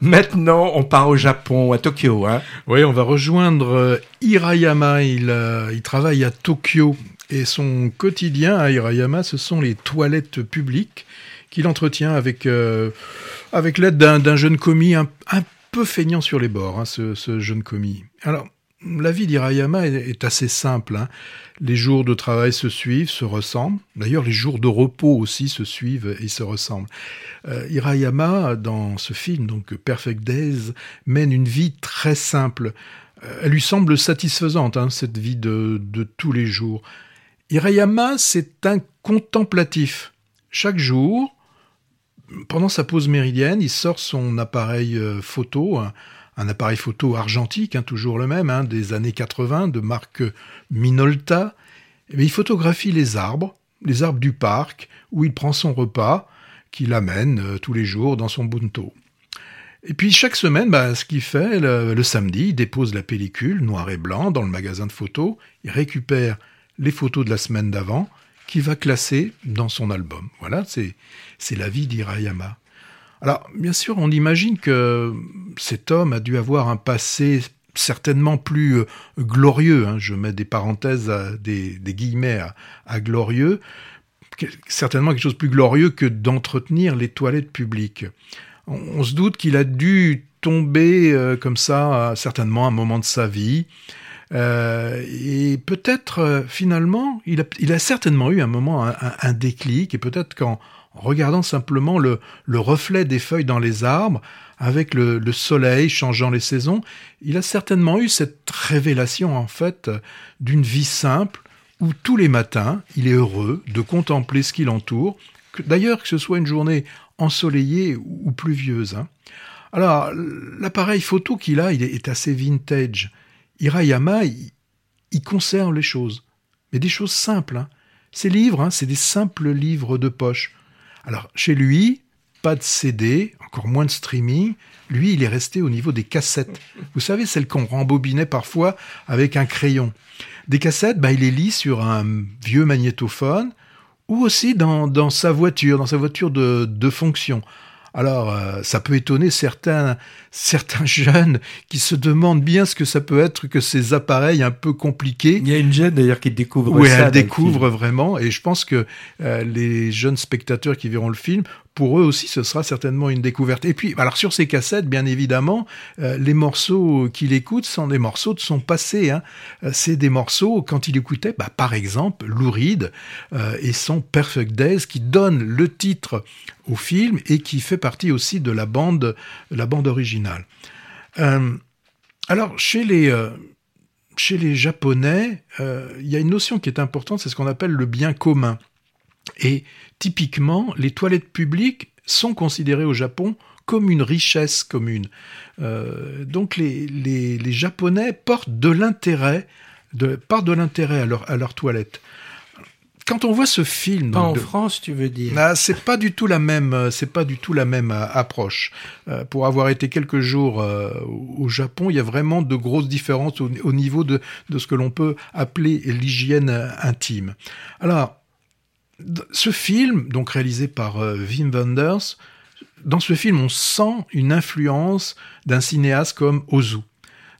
Maintenant, on part au Japon, à Tokyo. Hein. Oui, on va rejoindre euh, Hirayama. Il, euh, il travaille à Tokyo et son quotidien à Hirayama, ce sont les toilettes publiques qu'il entretient avec, euh, avec l'aide d'un jeune commis un, peu feignant sur les bords, hein, ce, ce, jeune commis. Alors, la vie d'Hirayama est, assez simple. Hein. Les jours de travail se suivent, se ressemblent. D'ailleurs, les jours de repos aussi se suivent et se ressemblent. Euh, Hirayama, dans ce film, donc Perfect Days, mène une vie très simple. Euh, elle lui semble satisfaisante, hein, cette vie de, de tous les jours. Hirayama, c'est un contemplatif. Chaque jour, pendant sa pause méridienne, il sort son appareil euh, photo, un, appareil photo argentique, hein, toujours le même, hein, des années 80, de marque Minolta. Et il photographie les arbres, les arbres du parc, où il prend son repas, qu'il amène euh, tous les jours dans son bunto. Et puis chaque semaine, bah, ce qu'il fait, le, samedi, il dépose la pellicule noir et blanc dans le magasin de photos, il récupère les photos de la semaine d'avant, qu'il va classer dans son album. Voilà, c'est la vie d'Hirayama. Alors, bien sûr, on imagine que cet homme a dû avoir un passé certainement plus euh, glorieux, hein. je mets des parenthèses, des, guillemets à, glorieux, certainement quelque chose de plus glorieux que d'entretenir les toilettes publiques. On, se doute qu'il a dû tomber euh, comme ça, certainement à un moment de sa vie, euh, et peut-être finalement, il a, certainement eu un moment, un déclic, et peut-être qu'en en regardant simplement le, reflet des feuilles dans les arbres, avec le, soleil changeant les saisons, il a certainement eu cette révélation en fait d'une vie simple où tous les matins il est heureux de contempler ce qui l'entoure, d'ailleurs que ce soit une journée ensoleillée ou pluvieuse. Hein. Alors l'appareil photo qu'il a, il est, assez vintage. Hirayama, il, conserve les choses, mais des choses simples. Hein. Ces livres, hein, c'est des simples livres de poche. Alors, chez lui, pas de CD, encore moins de streaming. Lui, il est resté au niveau des cassettes. Vous savez, celles qu'on rembobinait parfois avec un crayon. Des cassettes, bah, il les lit sur un vieux magnétophone ou aussi dans, sa voiture, dans sa voiture de, de fonction. Alors, euh, ça peut étonner certains, certains jeunes qui se demandent bien ce que ça peut être que ces appareils un peu compliqués. Il y a une jeune d'ailleurs qui découvre oui, ça. elle découvre vraiment, et je pense que euh, les jeunes spectateurs qui verront le film pour eux aussi, ce sera certainement une découverte. Et puis, alors sur ces cassettes, bien évidemment, euh, les morceaux qu'il écoute sont des morceaux de son passé. Hein. Euh, c'est des morceaux, quand il écoutait, bah, par exemple, Lou Reed euh, et son Perfect Days, qui donne le titre au film et qui fait partie aussi de la bande, la bande originale. alors, chez les chez les Japonais, il y a une notion qui est importante, c'est ce qu'on appelle le bien commun. Et typiquement, les toilettes publiques sont considérées au Japon comme une richesse commune. Euh, donc les, les, Japonais portent de l'intérêt, de, de l'intérêt à leur, à leur toilette. Quand on voit ce film, pas en France, tu veux dire ah, C'est pas du tout la même, c'est pas du tout la même euh, approche. Euh, pour avoir été quelques jours au Japon, il y a vraiment de grosses différences au, au niveau de, de ce que l'on peut appeler l'hygiène intime. Alors, ce film, donc réalisé par euh, Wim Wenders, dans ce film, on sent une influence d'un cinéaste comme Ozu.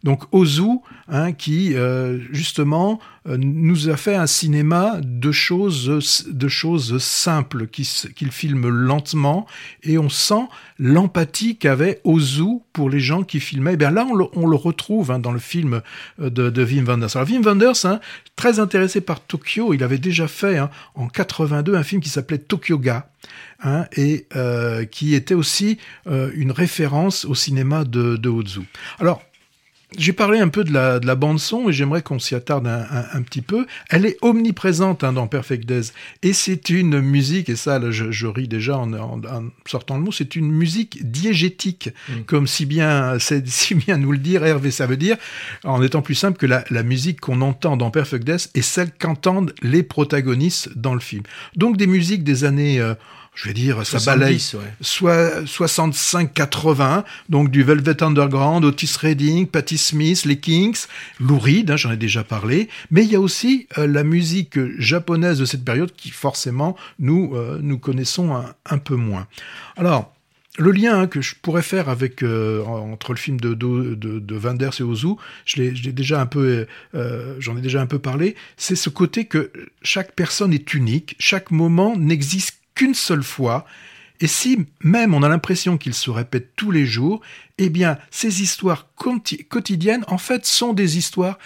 Donc Ozu, hein, qui euh, justement euh, nous a fait un cinéma de choses, de choses simples, qu'il filme lentement, et on sent l'empathie qu'avait Ozu pour les gens qui filmaient. Et eh bien là, on le, retrouve hein, dans le film euh, de, de, Wim Wenders. Alors Wim Wenders, hein, très intéressé par Tokyo, il avait déjà fait en 82 un film qui s'appelait Tokyo Ga. et qui était aussi une référence au cinéma de, de Ozu. Alors, j'ai parlé un peu de la, de la bande son et j'aimerais qu'on s'y attarde un, un, petit peu. Elle est omniprésente hein, dans Perfect Days et c'est une musique et ça là, je, je ris déjà en, en, sortant le mot. C'est une musique diégétique, mm. comme si bien si bien nous le dire Hervé. Ça veut dire en étant plus simple que la, la musique qu'on entend dans Perfect Days est celle qu'entendent les protagonistes dans le film. Donc des musiques des années euh, je vais dire, ça balaye soit 65-80, donc du Velvet Underground, Otis Redding, Patti Smith, les Kings, Lou Reed, hein, j'en ai déjà parlé, mais il y a aussi euh, la musique japonaise de cette période qui forcément nous, euh, nous connaissons un, peu moins. Alors, le lien hein, que je pourrais faire avec euh, entre le film de, de, de, de Wenders et Ozu, je l'ai déjà un peu, euh, j'en ai déjà un peu parlé, c'est ce côté que chaque personne est unique, chaque moment n'existe qu'une seule fois. Et si même on a l'impression qu'il se répète tous les jours, eh bien, ces histoires quotidiennes, en fait, sont des histoires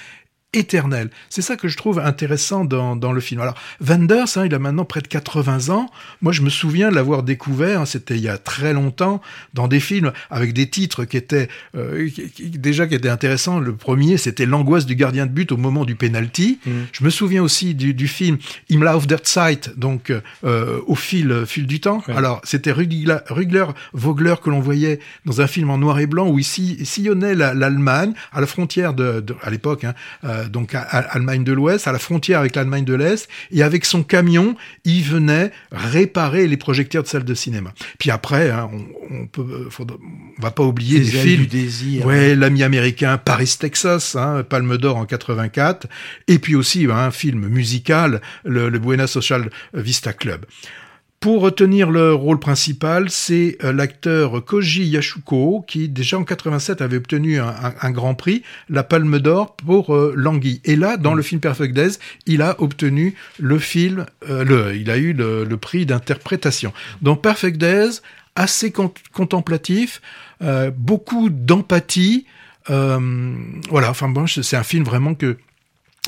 éternel. C'est ça que je trouve intéressant dans, dans le film. Alors, Wenders, hein, il a maintenant près de 80 ans. Moi, je me souviens de l'avoir découvert, hein, c'était il y a très longtemps, dans des films avec des titres qui étaient euh, déjà qui étaient intéressants. Le premier, c'était L'angoisse du gardien de but au moment du penalty. Mm. Je me souviens aussi du, du film Im Lauf der Zeit, donc euh, au fil, fil du temps. Alors, c'était Rugler, Rugler Vogler que l'on voyait dans un film en noir et blanc où il sillonnait l'Allemagne à la frontière de, de à l'époque, hein, euh, donc à, Allemagne de l'Ouest, à la frontière avec l'Allemagne de l'Est, et avec son camion, il venait réparer les projecteurs de salle de cinéma. Puis après, hein, on, on, peut, on va pas oublier les films, du désir, ouais, l'ami américain Paris Texas, hein, Palme d'Or en 84, et puis aussi hein, un film musical, le, le Buena Social Vista Club. Pour retenir le rôle principal, c'est euh, l'acteur Koji Yashuko qui déjà en 87 avait obtenu un, grand prix, la Palme d'Or pour euh, Langui. Et là, dans le film Perfect Days, il a obtenu le film, euh, il a eu le, prix d'interprétation. Dans Perfect Days, assez contemplatif, beaucoup d'empathie. voilà, enfin bon, c'est un film vraiment que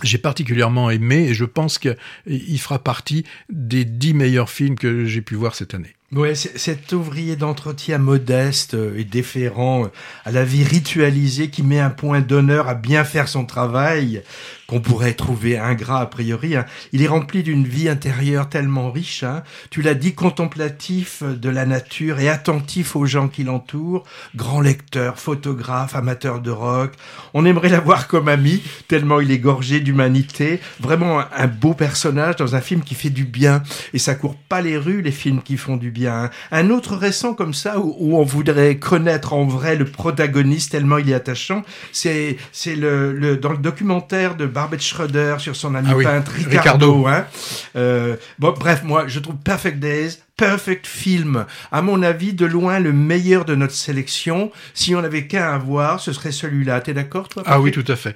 j'ai particulièrement aimé et je pense qu'il fera partie des dix meilleurs films que j'ai pu voir cette année. Ouais, cet ouvrier d'entretien modeste euh, et déférent à la vie ritualisée qui met un point d'honneur à bien faire son travail, qu'on pourrait trouver ingrat a priori, hein. il est rempli d'une vie intérieure tellement riche. Hein. Tu l'as dit, contemplatif de la nature et attentif aux gens qui l'entourent, grand lecteur, photographe, amateur de rock. On aimerait l'avoir comme ami, tellement il est gorgé d'humanité. Vraiment un beau personnage dans un film qui fait du bien. Et ça court pas les rues, les films qui font du bien. Un autre récent comme ça où, on voudrait connaître en vrai le protagoniste tellement il est attachant, c'est c'est le, le, dans le documentaire de Barbet Schroeder sur son ami ah peintre Ricardo. Hein. Euh, bon, bref, moi je trouve Perfect Days Perfect Film. À mon avis, de loin, le meilleur de notre sélection. Si on n'avait qu'un à voir, ce serait celui-là. T'es d'accord, toi Ah oui, tout à fait.